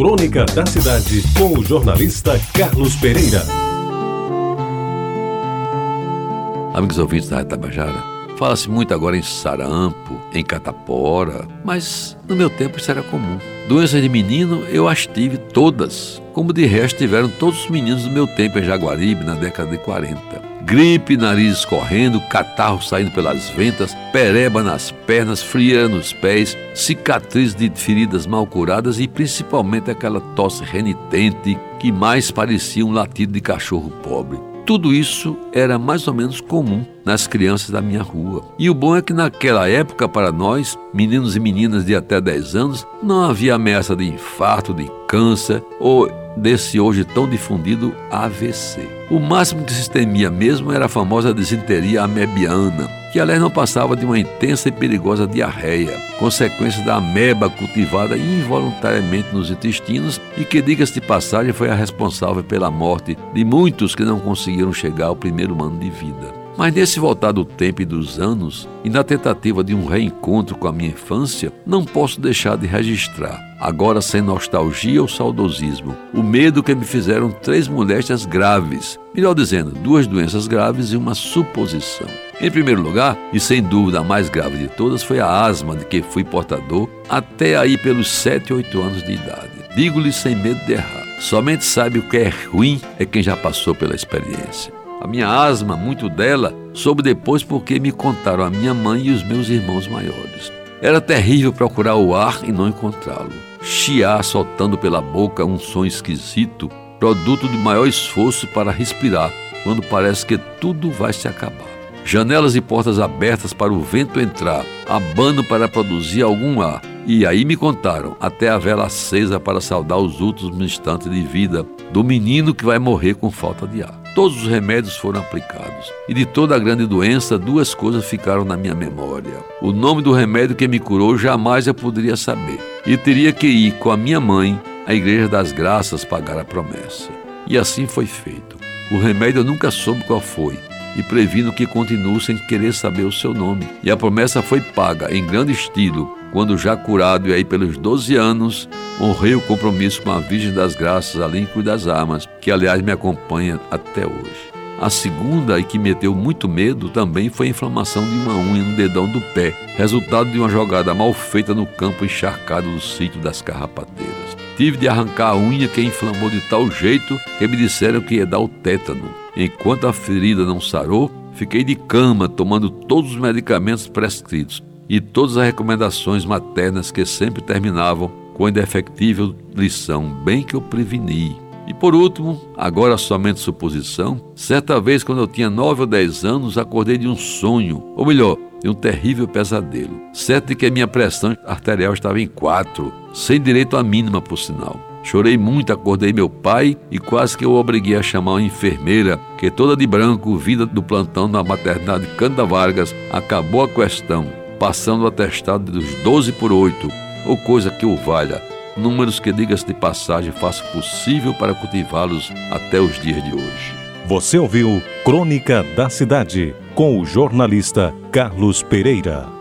Crônica da Cidade, com o jornalista Carlos Pereira. Amigos ouvintes da Rádio Tabajara, fala-se muito agora em sarampo, em catapora, mas no meu tempo isso era comum. Doenças de menino eu as tive todas, como de resto tiveram todos os meninos do meu tempo em Jaguaribe, na década de 40 gripe, nariz escorrendo, catarro saindo pelas ventas, pereba nas pernas, frieira nos pés, cicatriz de feridas mal curadas e principalmente aquela tosse renitente que mais parecia um latido de cachorro pobre. Tudo isso era mais ou menos comum nas crianças da minha rua. E o bom é que naquela época, para nós, meninos e meninas de até 10 anos, não havia ameaça de infarto, de câncer ou desse hoje tão difundido AVC. O máximo que se temia mesmo era a famosa disenteria amebiana, que aliás não passava de uma intensa e perigosa diarreia, consequência da ameba cultivada involuntariamente nos intestinos e que, diga-se de passagem, foi a responsável pela morte de muitos que não conseguiram chegar ao primeiro ano de vida. Mas nesse voltar do tempo e dos anos, e na tentativa de um reencontro com a minha infância, não posso deixar de registrar, agora sem nostalgia ou saudosismo, o medo que me fizeram três moléstias graves, melhor dizendo, duas doenças graves e uma suposição. Em primeiro lugar, e sem dúvida a mais grave de todas, foi a asma de que fui portador até aí pelos 7, 8 anos de idade. Digo-lhe sem medo de errar. Somente sabe o que é ruim é quem já passou pela experiência. A minha asma, muito dela, soube depois porque me contaram a minha mãe e os meus irmãos maiores. Era terrível procurar o ar e não encontrá-lo. Chiar soltando pela boca um som esquisito, produto de maior esforço para respirar, quando parece que tudo vai se acabar. Janelas e portas abertas para o vento entrar, abano para produzir algum ar. E aí me contaram, até a vela acesa para saudar os últimos instantes de vida do menino que vai morrer com falta de ar. Todos os remédios foram aplicados. E de toda a grande doença, duas coisas ficaram na minha memória. O nome do remédio que me curou jamais eu poderia saber. E teria que ir com a minha mãe à Igreja das Graças pagar a promessa. E assim foi feito. O remédio eu nunca soube qual foi. E previno que continuo sem querer saber o seu nome. E a promessa foi paga em grande estilo, quando já curado e aí pelos 12 anos, honrei o compromisso com a Virgem das Graças, além das armas, que aliás me acompanha até hoje. A segunda, e que meteu muito medo, também foi a inflamação de uma unha no dedão do pé, resultado de uma jogada mal feita no campo encharcado do sítio das carrapateiras. Tive de arrancar a unha que inflamou de tal jeito que me disseram que ia dar o tétano. Enquanto a ferida não sarou, fiquei de cama tomando todos os medicamentos prescritos e todas as recomendações maternas que sempre terminavam com a indefectível lição, bem que eu preveni. E por último, agora somente suposição, certa vez quando eu tinha nove ou dez anos, acordei de um sonho, ou melhor, de um terrível pesadelo. Certo de que a minha pressão arterial estava em quatro, sem direito à mínima, por sinal. Chorei muito, acordei meu pai e quase que eu obriguei a chamar uma enfermeira, que toda de branco, vida do plantão na maternidade Canda Vargas, acabou a questão passando o atestado dos 12 por 8, ou coisa que o valha, números que, diga-se de passagem, faça possível para cultivá-los até os dias de hoje. Você ouviu Crônica da Cidade, com o jornalista Carlos Pereira.